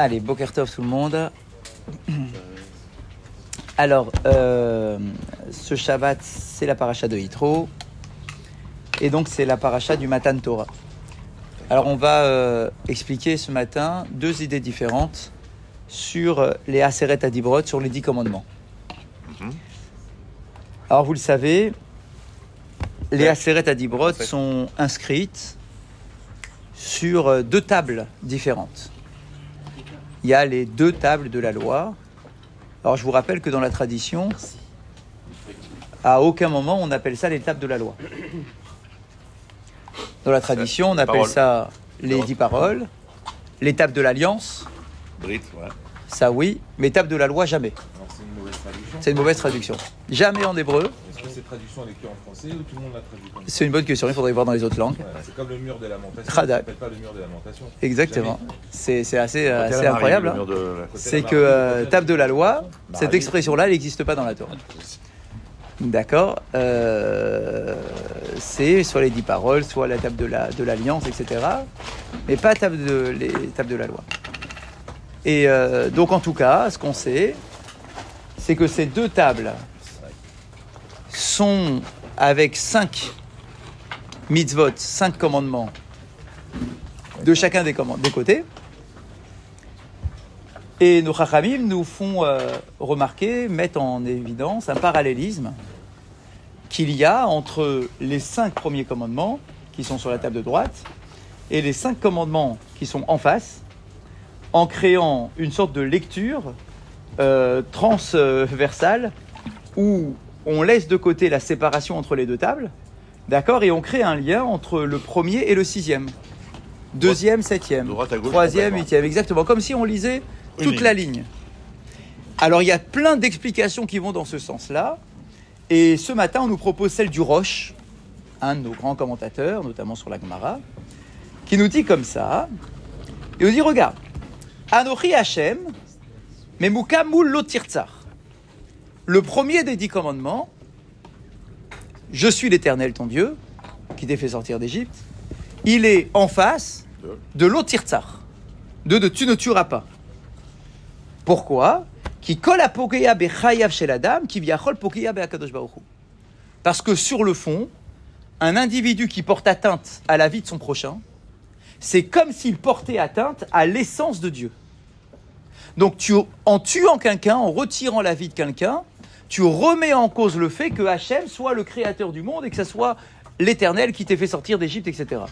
Allez, Bokertov tout le monde. Alors, euh, ce Shabbat, c'est la paracha de Yitro. Et donc, c'est la paracha du Matan Torah. Alors, on va euh, expliquer ce matin deux idées différentes sur euh, les Aseret Adibrot, sur les dix commandements. Alors, vous le savez, les Aseret Adibrot sont inscrites sur deux tables différentes. Il y a les deux tables de la loi. Alors je vous rappelle que dans la tradition, à aucun moment on appelle ça les tables de la loi. Dans la tradition, on appelle Paroles. ça les dix paroles, les tables de l'alliance, ouais. ça oui, mais tables de la loi jamais. Une. C'est une mauvaise traduction. Jamais en hébreu. Est-ce que cette traduction elle est que en français ou tout le monde l'a traduit comme ça C'est une bonne question, il faudrait voir dans les autres langues. Ouais, C'est comme le mur des lamentations. Rada. Ça s'appelle pas le mur des lamentations. Exactement. C'est c'est assez, incroyable. le hein. de C'est que euh, table de la loi, cette expression-là, elle n'existe pas dans la Torah. D'accord Euh, C'est soit les dix paroles, soit la table de la- de l'alliance, etc. Mais pas table de, les tables de la loi. Et euh, donc, en tout cas, ce qu'on sait, c'est que ces deux tables sont avec cinq mitzvot, cinq commandements de chacun des, côtés. Et nos chachamim nous font euh, remarquer, mettent en évidence un parallélisme qu'il y a entre les cinq premiers commandements qui sont sur la table de droite et les cinq commandements qui sont en face, en créant une sorte de lecture euh, transversale où on laisse de côté la séparation entre les deux tables, d'accord, et on crée un lien entre le premier et le sixième, deuxième, septième, De droite à gauche, troisième, complètement. huitième, exactement, comme si on lisait Une toute ligne. la ligne. Alors il y a plein d'explications qui vont dans ce sens-là. Et ce matin, on nous propose celle du Roche, un de nos grands commentateurs, notamment sur la Gemara, qui nous dit comme ça. Il nous dit regarde, Anochi Hashem, Memuka Moul Lotirtzar. Le premier des dix commandements, je suis l'Éternel ton Dieu, qui t'ai fait sortir d'Égypte, il est en face de Lotirtzar, de, de tu ne tueras pas. Pourquoi? Qui colle à bechayav shel Adam, qui. Parce que sur le fond, un individu qui porte atteinte à la vie de son prochain, c'est comme s'il portait atteinte à l'essence de Dieu. Donc tu, en tuant quelqu'un, en retirant la vie de quelqu'un, tu remets en cause le fait que Hachem soit le créateur du monde et que ce soit l'éternel qui t'ait fait sortir d'Égypte, etc.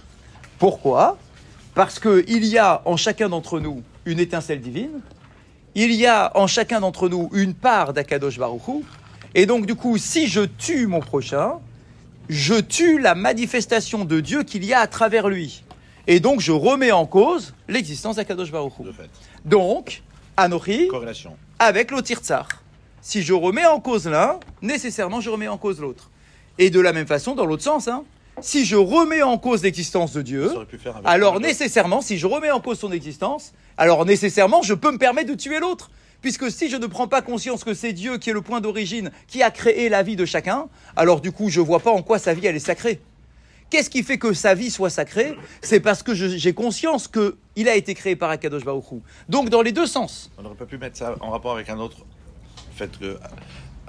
Pourquoi? Parce qu'il y a en chacun d'entre nous une étincelle divine, il y a en chacun d'entre nous une part d'Akadosh Baruchou, et donc du coup, si je tue mon prochain, je tue la manifestation de Dieu qu'il y a à travers lui. Et donc je remets en cause l'existence d'Akadosh Baruchou. Donc, Anochi, avec l'Otirtsar. Si je remets en cause l'un, nécessairement je remets en cause l'autre. Et de la même façon, dans l'autre sens, hein, si je remets en cause l'existence de Dieu, alors nécessairement, si je remets en cause son existence, alors nécessairement je peux me permettre de tuer l'autre. Puisque si je ne prends pas conscience que c'est Dieu qui est le point d'origine, qui a créé la vie de chacun, alors du coup je vois pas en quoi sa vie elle est sacrée. Qu'est-ce qui fait que sa vie soit sacrée? C'est parce que j'ai conscience que il a été créé par Akadosh Baruch Hu. Donc dans les deux sens. On n'aurait pas pu mettre ça en rapport avec un autre fait que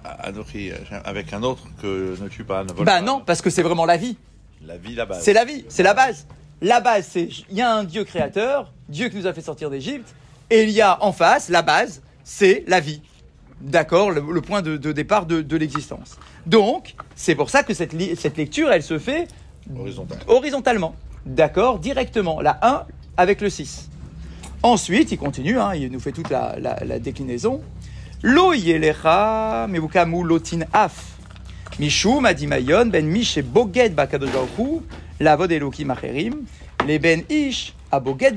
Anochi, avec un autre que ne tue pas, ne vole Bah pas. non, parce que c'est vraiment la vie. La vie là-bas. C'est la vie, c'est la base. La base, c'est il y a un Dieu créateur, Dieu qui nous a fait sortir d'Égypte, et il y a en face, la base, c'est la vie. D'accord le, le point de, de départ de, de l'existence. Donc, c'est pour ça que cette, cette lecture, elle se fait Horizontal. horizontalement. D'accord Directement. La 1 avec le 6. Ensuite, il continue, hein, il nous fait toute la, la- la déclinaison. Lo yelecha mevukamu lotin af. Mishum adimayon ben mish boged bakadosh baruch hu, lavod elokim acherim, le ben ish aboged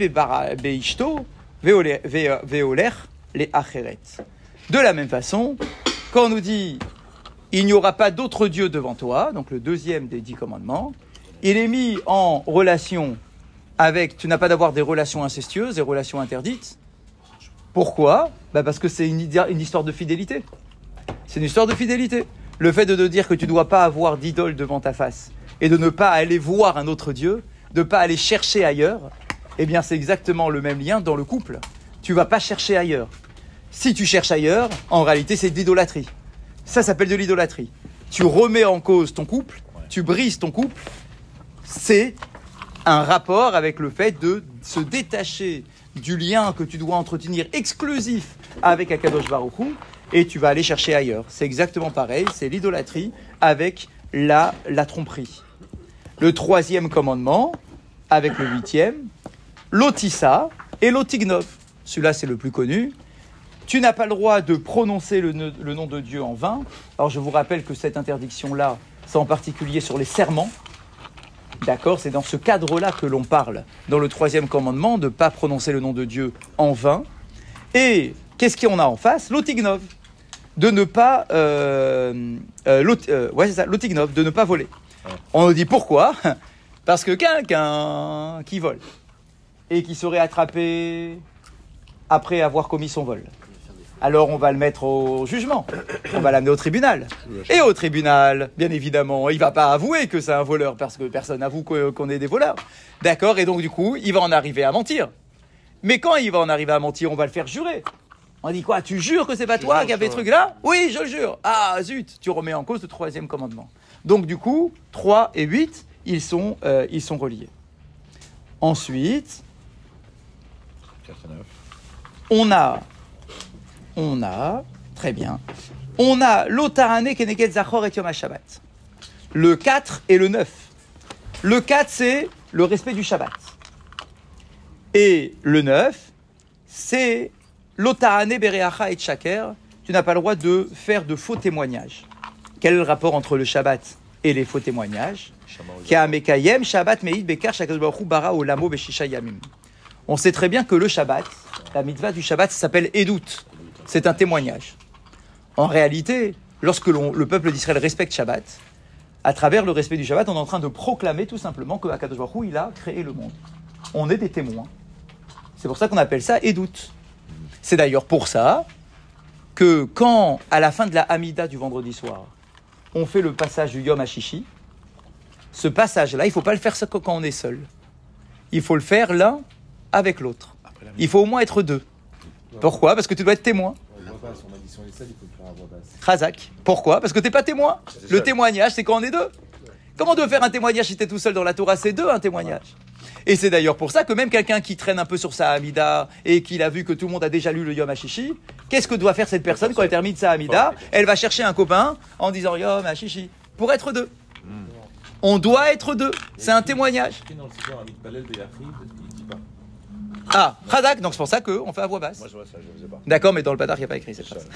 beishto, veoler ve- veoler le acheret. De la même façon, quand on nous dit il n'y aura pas d'autre Dieu devant toi, donc le deuxième des dix commandements, il est mis en relation avec, tu n'as pas d'avoir des relations incestueuses, des relations interdites. Pourquoi Bah Parce que c'est une, histoire de fidélité. C'est une histoire de fidélité. Le fait de te dire que tu ne dois pas avoir d'idole devant ta face et de ne pas aller voir un autre Dieu, de ne pas aller chercher ailleurs, eh bien c'est exactement le même lien dans le couple. tu vas pas chercher ailleurs. Si tu cherches ailleurs, en réalité, c'est de l'idolâtrie. Ça s'appelle de l'idolâtrie. Tu remets en cause ton couple, tu brises ton couple. C'est un rapport avec le fait de se détacher du lien que tu dois entretenir exclusif avec Akadosh Baruch et tu vas aller chercher ailleurs. C'est exactement pareil, c'est l'idolâtrie avec la, la tromperie. Le troisième commandement, avec le huitième, l'otissa et l'otignov. Celui-là, c'est le plus connu. Tu n'as pas le droit de prononcer le, le nom de Dieu en vain. Alors, je vous rappelle que cette interdiction-là, c'est en particulier sur les serments. D'accord C'est dans ce cadre-là que l'on parle, dans le troisième commandement, de ne pas prononcer le nom de Dieu en vain. Et qu'est-ce qu'on a en face? L'otignov. De ne pas. Euh, euh, l'ot- euh, ouais, c'est ça, l'otignov, de ne pas voler. On nous dit pourquoi? Parce que quelqu'un qui vole et qui serait attrapé après avoir commis son vol. Alors on va le mettre au jugement, on va l'amener au tribunal. Et au tribunal, bien évidemment, il va pas avouer que c'est un voleur parce que personne n'avoue qu'on est des voleurs. D'accord Et donc du coup, il va en arriver à mentir. Mais quand il va en arriver à mentir, on va le faire jurer. On dit quoi Tu jures que c'est pas toi qui as fait ce truc-là? Oui, je le jure. Ah zut, tu remets en cause le troisième commandement. Donc du coup, 3 et 8, ils sont, euh, ils sont reliés. Ensuite, 4 et 9. on a, on a, très bien, on a l'Otarane Keneged Zachor et Yom HaShabbat. Le 4 et le 9. Le 4, c'est le respect du Shabbat. Et le 9, c'est l'Otarane Bereacha et Shaker. Tu n'as pas le droit de faire de faux témoignages. Quel est le rapport entre le Shabbat et les faux témoignages Shabbat. On sait très bien que le Shabbat, la mitzvah du Shabbat, s'appelle Edout. C'est un témoignage. En réalité, lorsque le peuple d'Israël respecte Shabbat, à travers le respect du Shabbat, on est en train de proclamer tout simplement que Akadosh Baruch il a créé le monde. On est des témoins. C'est pour ça qu'on appelle ça Edout. C'est d'ailleurs pour ça que quand, à la fin de la Hamida du vendredi soir, on fait le passage du Yom Hashishi, ce passage-là, il ne faut pas le faire quand on est seul. Il faut le faire l'un avec l'autre. Il faut au moins être deux. Pourquoi Parce que tu dois être témoin. On on on. Razak. Pourquoi Parce que tu n'es pas témoin. Le témoignage, c'est quand on est deux. Comment tu veux faire un témoignage si tu es tout seul dans la Torah? C'est deux, un témoignage. Et c'est d'ailleurs pour ça que même quelqu'un qui traîne un peu sur sa Hamida et qu'il a vu que tout le monde a déjà lu le Yom HaShishi, qu'est-ce que doit faire cette personne quand elle termine sa Hamida Elle va chercher un copain en disant Yom HaShishi pour être deux. On doit être deux. C'est un témoignage. Ah, Razak, donc c'est pour ça qu'on fait à voix basse. Moi, je vois ça, je ne faisais pas. D'accord, mais dans le Padar, il n'y a pas écrit cette phrase.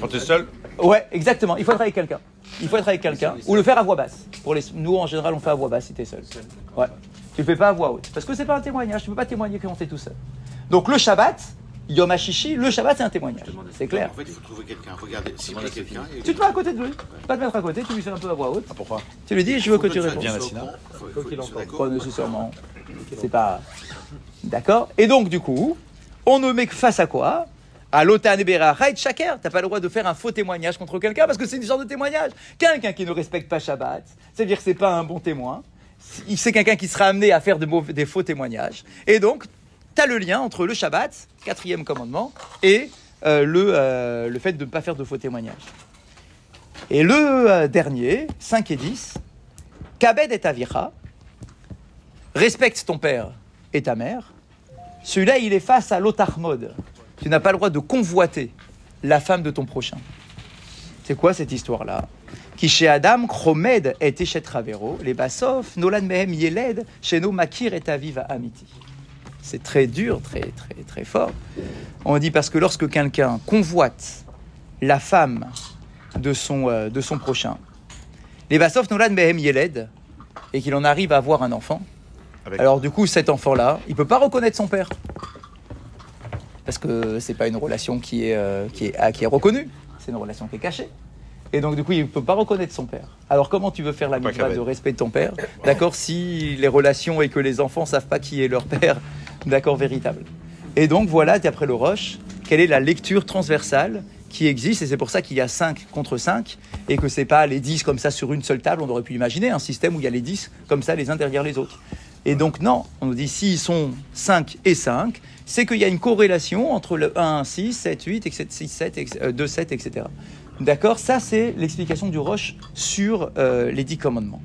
Quand tu es seul, Ouais, exactement. Il faut être avec quelqu'un. Il faut être avec quelqu'un ou le faire à voix basse. Pour les, nous, en général, on fait à voix basse si tu es seul. Ouais. Tu le fais pas à voix haute. Parce que c'est pas un témoignage. Tu peux pas témoigner quand tu es tout seul. Donc le Shabbat, Yom HaShishi, le Shabbat, c'est un témoignage. C'est clair. En fait, il faut trouver quelqu'un. Regardez, cibler quelqu'un. Tu te mets à côté de lui. Pas te mettre à côté, tu lui fais un peu à voix haute. ah, pourquoi? Tu lui dis, je veux que tu répondes. Pas nécessairement. C'est pas. D'accord Et donc, du coup, on ne met que face à quoi? À l'Otan Ebera Raïd Shaker. T'as pas le droit de faire un faux témoignage contre quelqu'un parce que c'est une sorte de témoignage. Quelqu'un qui ne respecte pas Shabbat, c'est-à-dire que c'est pas un bon témoin. C'est quelqu'un qui sera amené à faire des faux témoignages. Et donc, tu as le lien entre le Shabbat, quatrième commandement, et euh, le, euh, le fait de ne pas faire de faux témoignages. Et le euh, dernier, 5 et 10, Kabed et Avira, respecte ton père et ta mère. Celui-là, il est face à l'otarmod. Tu n'as pas le droit de convoiter la femme de ton prochain. C'est quoi cette histoire-là? Qui chez Adam, Chromed et Eshet Ravero, les Bassof, Nolan Mehem Yeled, chez nos Makir et Aviv Amiti. C'est très dur, très, très, très fort. On dit parce que lorsque quelqu'un convoite la femme de son, euh, de son prochain, les Bassof, Nolan Mehem Yeled, et qu'il en arrive à avoir un enfant, Avec- alors du coup, cet enfant-là, il peut pas reconnaître son père. Parce que c'est pas une relation qui est, euh, qui est, ah, qui est reconnue, c'est une relation qui est cachée. Et donc du coup, il peut pas reconnaître son père. Alors comment tu veux faire la mitzvah de respect de ton père? D'accord, si les relations et que les enfants savent pas qui est leur père, d'accord, véritable. Et donc voilà, d'après le Roche, quelle est la lecture transversale qui existe, et c'est pour ça qu'il y a 5 contre 5, et que c'est pas les 10 comme ça sur une seule table, on aurait pu imaginer un système où il y a les 10 comme ça les uns derrière les autres. Et donc non, on nous dit s'ils sont 5 et 5, c'est qu'il y a une corrélation entre le 1, 6, 7, 8, etc., 6, 7, ex- euh, 2, 7, etc. D'accord? Ça, c'est l'explication du Roche sur euh, les dix commandements.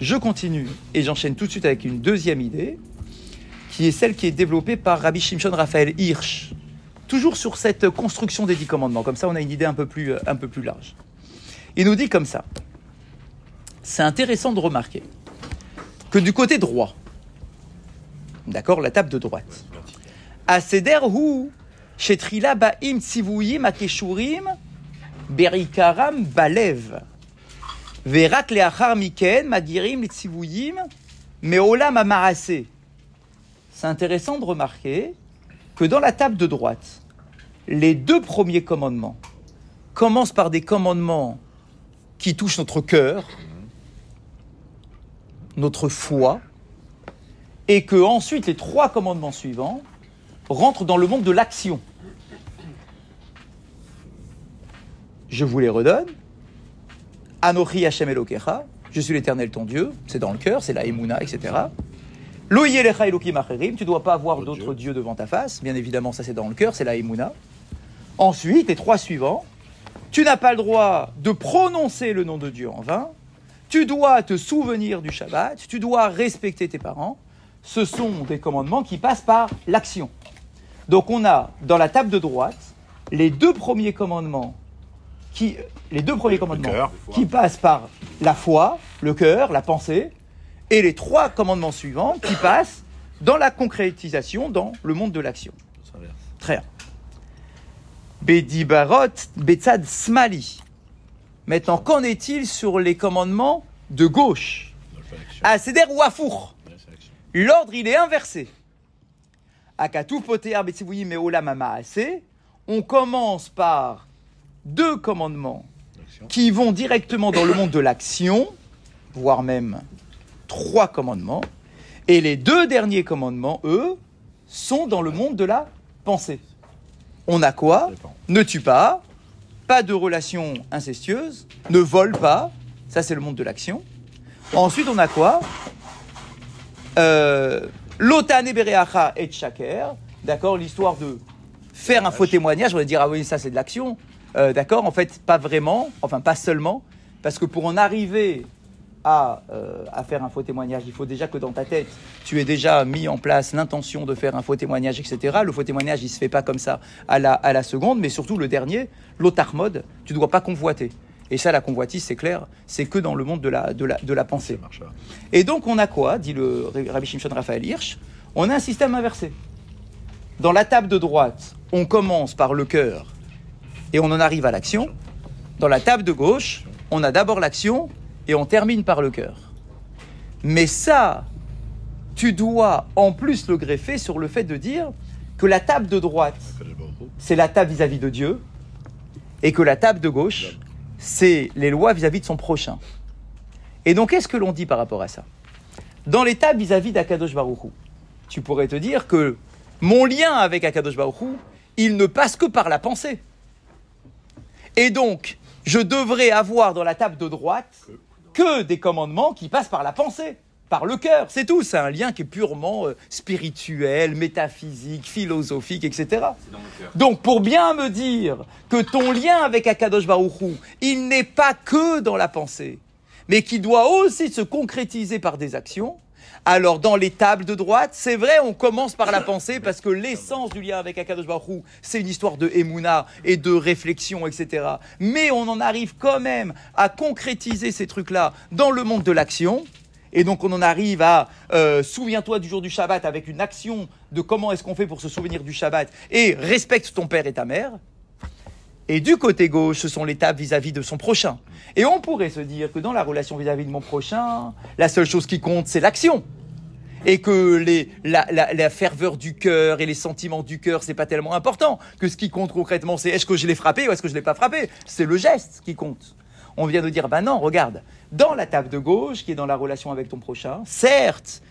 Je continue et j'enchaîne tout de suite avec une deuxième idée, qui est celle qui est développée par Rabbi Shimshon Raphaël Hirsch. Toujours sur cette construction des dix commandements. Comme ça, on a une idée euh, un peu plus large. Il nous dit comme ça. C'est intéressant de remarquer que du côté droit, d'accord, la table de droite, hu shetrila ba'im akeshurim berikaram balev. Verak leachar miken magirim meolam amarase. C'est intéressant de remarquer que dans la table de droite, les deux premiers commandements commencent par des commandements qui touchent notre cœur, notre foi, et que ensuite les trois commandements suivants rentrent dans le monde de l'action. Je vous les redonne. Anochi Hashem Elokecha, je suis l'éternel ton Dieu, c'est dans le cœur, c'est la Emouna, etc. Lo yelecha Elokim acherim, tu ne dois pas avoir D'autres d'autres dieux devant ta face, bien évidemment ça c'est dans le cœur, c'est la Emouna. Ensuite, les trois suivants, tu n'as pas le droit de prononcer le nom de Dieu en vain, tu dois te souvenir du Shabbat, tu dois respecter tes parents. Ce sont des commandements qui passent par l'action. Donc on a dans la table de droite les deux premiers commandements qui les deux premiers commandements cœur. qui passent par la foi, le cœur, la pensée et les trois commandements suivants qui passent dans la concrétisation dans le monde de l'action. Très bien. Bedibarot, Betzad Smali. Maintenant, qu'en est-il sur les commandements de gauche? Aseder ou Afour. L'ordre, il est inversé. On commence par deux commandements qui vont directement dans le monde de l'action, voire même trois commandements. Et les deux derniers commandements, eux, sont dans le monde de la pensée. On a quoi. Ne tue pas, pas de relations incestueuses, ne vole pas, ça c'est le monde de l'action. Ensuite, on a quoi Lotane bereacha et shaker, d'accord, l'histoire de faire un faux témoignage, on va dire, ah oui, ça c'est de l'action, Euh, d'accord, en fait, pas vraiment, enfin pas seulement, parce que pour en arriver à, euh, à faire un faux témoignage, il faut déjà que dans ta tête, tu aies déjà mis en place l'intention de faire un faux témoignage, etc. Le faux témoignage, il se fait pas comme ça à la, à la seconde, mais surtout le dernier, l'otarmode, tu ne dois pas convoiter. Et ça, la convoitise, c'est clair, c'est que dans le monde de la, de la, de la pensée. Et donc, on a quoi, dit le Rabbi Shimshon Raphaël Hirsch On a un système inversé. Dans la table de droite, on commence par le cœur et on en arrive à l'action. Dans la table de gauche, on a d'abord l'action et on termine par le cœur. Mais ça, tu dois en plus le greffer sur le fait de dire que la table de droite, c'est la table vis-à-vis de Dieu, et que la table de gauche, c'est les lois vis-à-vis de son prochain. Et donc, qu'est-ce que l'on dit par rapport à ça? Dans tables vis-à-vis d'Akadosh Baruch Hu, tu pourrais te dire que mon lien avec Akadosh Baruch Hu, il ne passe que par la pensée. Et donc, je devrais avoir dans la table de droite que des commandements qui passent par la pensée, par le cœur. C'est tout. C'est un lien qui est purement euh, spirituel, métaphysique, philosophique, etc. Dans le. Donc, pour bien me dire que ton lien avec Akadosh Baruch Hu, il n'est pas que dans la pensée, mais qui doit aussi se concrétiser par des actions, alors dans les tables de droite, c'est vrai, on commence par la pensée parce que l'essence du lien avec Akadosh Baruch c'est une histoire de émouna et de réflexion, etc. Mais on en arrive quand même à concrétiser ces trucs-là dans le monde de l'action. Et donc on en arrive à euh, souviens-toi du jour du Shabbat avec une action de comment est-ce qu'on fait pour se souvenir du Shabbat et respecte ton père et ta mère. Et du côté gauche, ce sont les tables vis-à-vis de son prochain. Et on pourrait se dire que dans la relation vis-à-vis de mon prochain, la seule chose qui compte, c'est l'action. Et que les, la, la- la ferveur du cœur et les sentiments du cœur, c'est pas tellement important. Que ce qui compte concrètement, c'est est-ce que je l'ai frappé ou est-ce que je l'ai pas frappé. C'est le geste qui compte. On vient de dire, ben non, regarde, dans la table de gauche, qui est dans la relation avec ton prochain, certes,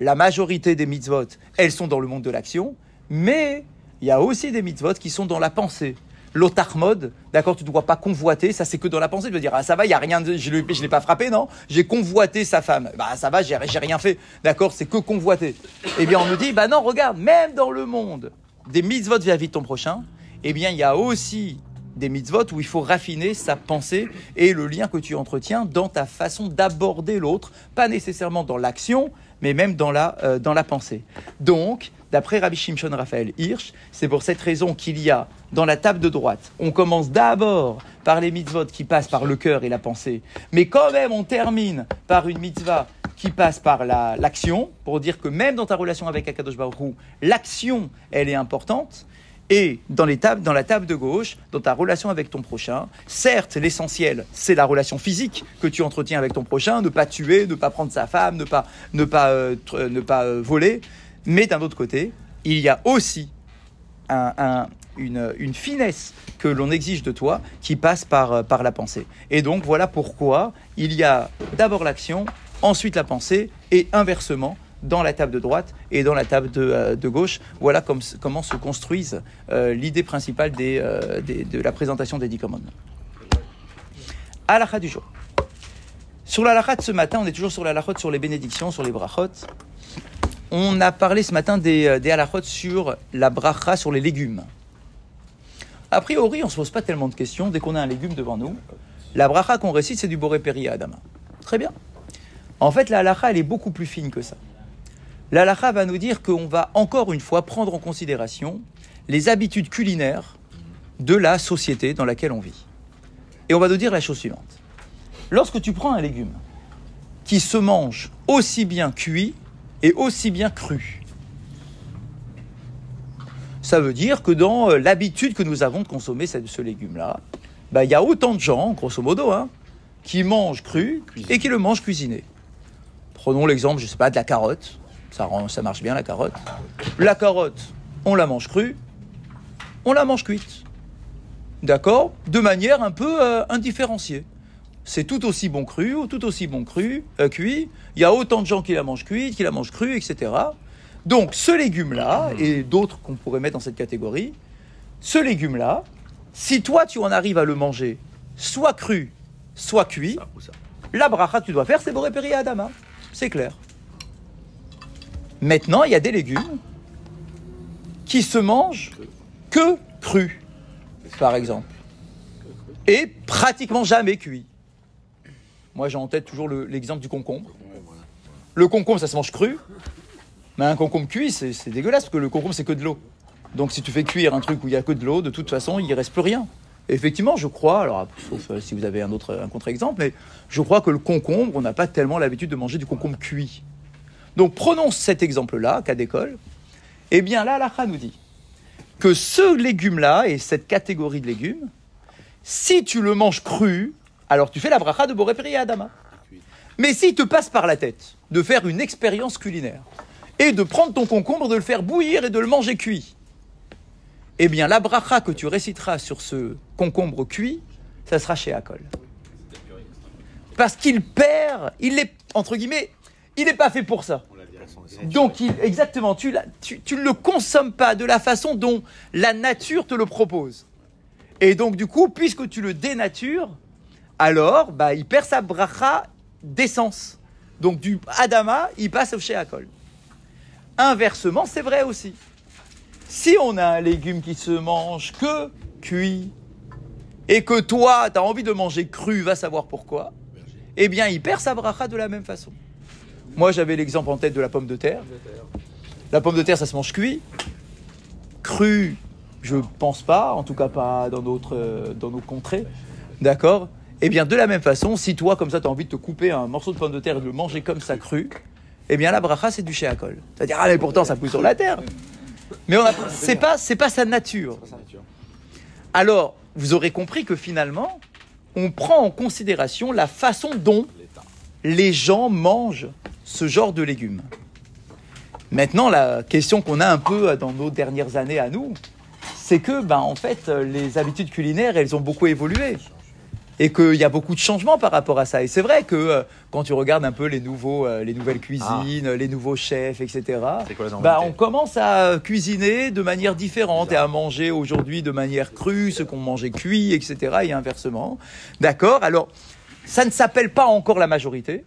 la majorité des mitzvot, elles sont dans le monde de l'action, mais il y a aussi des mitzvot qui sont dans la pensée. l'otarmod, d'accord, tu ne dois pas convoiter, ça c'est que dans la pensée, de dire, ah ça va, il y a rien, de, je ne l'ai pas frappé, non? J'ai convoité sa femme, bah ça va, j'ai rien fait, d'accord, c'est que convoiter. Eh bien on me dit, bah non, regarde, même dans le monde des mitzvot vis-à-vis de ton prochain, eh bien il y a aussi des mitzvot où il faut raffiner sa pensée et le lien que tu entretiens dans ta façon d'aborder l'autre, pas nécessairement dans l'action, mais même dans la, euh, dans la pensée. Donc, d'après Rabbi Shimshon Raphaël Hirsch, c'est pour cette raison qu'il y a dans la table de droite, on commence d'abord par les mitzvot qui passent par le cœur et la pensée, mais quand même on termine par une mitzvah qui passe par la- l'action, pour dire que même dans ta relation avec Akadosh Baruch l'action, elle est importante. Et dans, la table de gauche, dans ta relation avec ton prochain, certes, l'essentiel, c'est la relation physique que tu entretiens avec ton prochain, ne pas tuer, ne pas prendre sa femme, ne pas, ne pas, euh, tr- ne pas euh, voler. Mais d'un autre côté, il y a aussi un- un- une, une finesse que l'on exige de toi qui passe par, euh, par la pensée. Et donc voilà pourquoi il y a d'abord l'action, ensuite la pensée, et inversement dans la table de droite et dans la table de, euh, gauche. Voilà comme- comment se construisent euh, l'idée principale euh, de la présentation des dix commandements. Halakha du jour. Sur la halakha de ce matin, on est toujours sur la halakha sur les bénédictions, sur les brachot. On a parlé ce matin des, des sur la bracha, sur les légumes. A priori, on ne se pose pas tellement de questions dès qu'on a un légume devant nous. La bracha qu'on récite, c'est du boré péri à Adama. Très bien. En fait, la halacha, elle est beaucoup plus fine que ça. La halacha va nous dire qu'on va encore une fois prendre en considération les habitudes culinaires de la société dans laquelle on vit. Et on va nous dire la chose suivante. Lorsque tu prends un légume qui se mange aussi bien cuit et aussi bien cru, ça veut dire que dans euh, l'habitude que nous avons de consommer ce, ce légume-là, bah, il y a autant de gens, grosso modo, hein, qui mangent cru et qui le mangent cuisiné. Prenons l'exemple, je sais pas, de la carotte. Ça, rend- ça marche bien, la carotte. La carotte, on la mange crue, on la mange cuite. D'accord? De manière un peu euh, indifférenciée. C'est tout aussi bon cru ou tout aussi bon cru, euh, cuit. Il y a autant de gens qui la mangent cuite, qui la mangent crue, etc. Donc ce légume-là, et d'autres qu'on pourrait mettre dans cette catégorie, ce légume-là, si toi tu en arrives à le manger soit cru, soit cuit, la bracha que tu dois faire, c'est Péri Adama. C'est clair. Maintenant, il y a des légumes qui se mangent que crus, par exemple. Et pratiquement jamais cuits. Moi, j'ai en tête toujours le- l'exemple du concombre. Le concombre, ça se mange cru. Mais un concombre cuit, c'est dégueulasse, parce que le concombre, c'est que de l'eau. Donc si tu fais cuire un truc où il y a que de l'eau, de toute façon, il ne reste plus rien. Effectivement, je crois, alors sauf euh, si vous avez un autre un contre-exemple, mais je crois que le concombre, on n'a pas tellement l'habitude de manger du concombre cuit. Donc prenons cet exemple-là, cas d'école. Eh bien là, l'Acha nous dit que ce légume-là et cette catégorie de légumes, si tu le manges cru, alors tu fais la bracha de Boré Péri Adama. Mais s'il te passe par la tête de faire une expérience culinaire et de prendre ton concombre, de le faire bouillir et de le manger cuit, eh bien la bracha que tu réciteras sur ce concombre cuit, ça sera chez Akol. Parce qu'il perd, il est, entre guillemets, il n'est pas fait pour ça. Donc, il- exactement, tu ne tu, tu ne le consommes pas de la façon dont la nature te le propose. Et donc, du coup, puisque tu le dénatures, alors, bah, il perd sa bracha d'essence. Donc, du Adama, il passe au Sheakol. Inversement, c'est vrai aussi. Si on a un légume qui se mange que cuit, et que toi, tu as envie de manger cru, va savoir pourquoi, eh bien, il perd sa bracha de la même façon. Moi, j'avais l'exemple en tête de la pomme de terre. La pomme de terre, ça se mange cuit. Cru, je pense pas, en tout cas pas dans, notre, euh, dans nos contrées. D'accord? Eh bien, de la même façon, si toi, comme ça, tu as envie de te couper un morceau de pomme de terre et de le manger comme ça cru, eh bien, la bracha, c'est du chéakol. C'est-à-dire, ah, mais pourtant, ça pousse sur la terre. Mais c'est pas, c'est pas sa nature. Alors, vous aurez compris que finalement, on prend en considération la façon dont les gens mangent ce genre de légumes. Maintenant, la question qu'on a un peu dans nos dernières années à nous, c'est que, ben, en fait, les habitudes culinaires, elles ont beaucoup évolué. Et qu'il y a beaucoup de changements par rapport à ça. Et c'est vrai que euh, quand tu regardes un peu les, nouveaux, euh, les nouvelles cuisines, les nouveaux chefs, etc., quoi bah, normalité on commence à cuisiner de manière différente et à manger aujourd'hui de manière crue ce qu'on mangeait cuit, etc. et inversement. D'accord? Alors, ça ne s'appelle pas encore la majorité,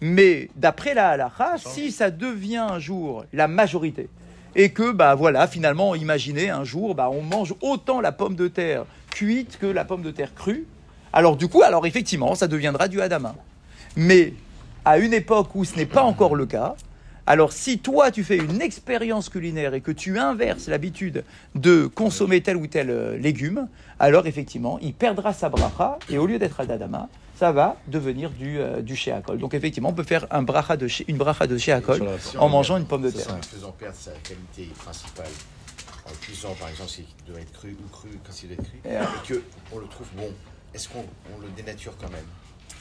mais d'après la halakha, si ça devient un jour la majorité, et que, bah voilà, finalement, imaginez un jour, bah, on mange autant la pomme de terre cuite que la pomme de terre crue, alors du coup, alors effectivement, ça deviendra du hadama. Mais à une époque où ce n'est pas encore le cas, alors si toi tu fais une expérience culinaire et que tu inverses l'habitude de consommer tel ou tel euh, légume, alors effectivement, il perdra sa bracha et au lieu d'être hadama, ça va devenir du, euh, du sheakol. Donc effectivement, on peut faire un bracha de, une bracha de en mangeant une pomme de terre. en faisant perdre sa qualité principale. En cuisant, par exemple, s'il doit être cru ou cru quand il doit être cru, Et, et que on le trouve bon, est-ce qu'on on le dénature quand même?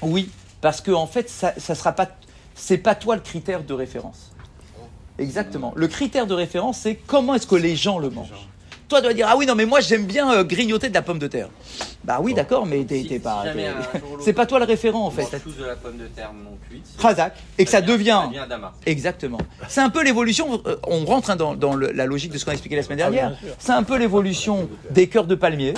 Oui, parce que en fait, ça, ça sera pas, c'est pas toi le critère de référence. Exactement. Le critère de référence, c'est comment est-ce que les gens le mangent. Toi, tu dois dire ah oui non mais moi j'aime bien euh, grignoter de la pomme de terre. Bah oui d'accord mais t'es Si- t'es si pas, c'est pas toi le référent en on fait. de la pomme de terre non cuite. Khazak et que ça devient Ça devient Dama. Exactement. C'est un peu l'évolution, euh, on rentre hein, dans, dans le- la logique de ce qu'on a expliqué la semaine dernière, c'est un peu l'évolution des cœurs de palmier.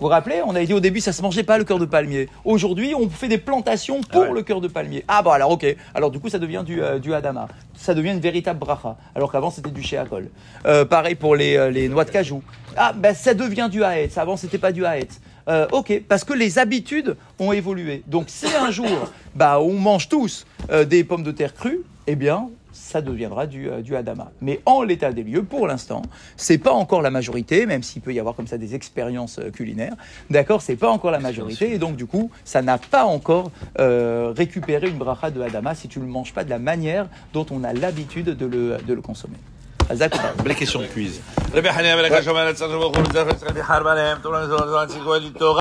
Vous vous rappelez, on a dit au début ça se mangeait pas le cœur de palmier. Aujourd'hui, on fait des plantations pour Ah ouais. le cœur de palmier. Ah bon alors ok, alors du coup ça devient du, euh, du hadama. Ça devient une véritable bracha, alors qu'avant c'était du sheakol. Euh, pareil pour les, euh, les noix de cajou. Ah ben ça devient du haetz, avant c'était pas du haetz. Euh, ok, parce que les habitudes ont évolué. Donc si un jour, bah, on mange tous euh, des pommes de terre crues, eh bien, ça deviendra du, du Adama. Mais en l'état des lieux, pour l'instant, c'est pas encore la majorité, même s'il peut y avoir comme ça des expériences culinaires. D'accord, c'est pas encore la majorité, et donc du coup, ça n'a pas encore récupéré une bracha de Adama si tu ne le manges pas de la manière dont on a l'habitude de le, de le consommer. بلا كيسيون كويز ربي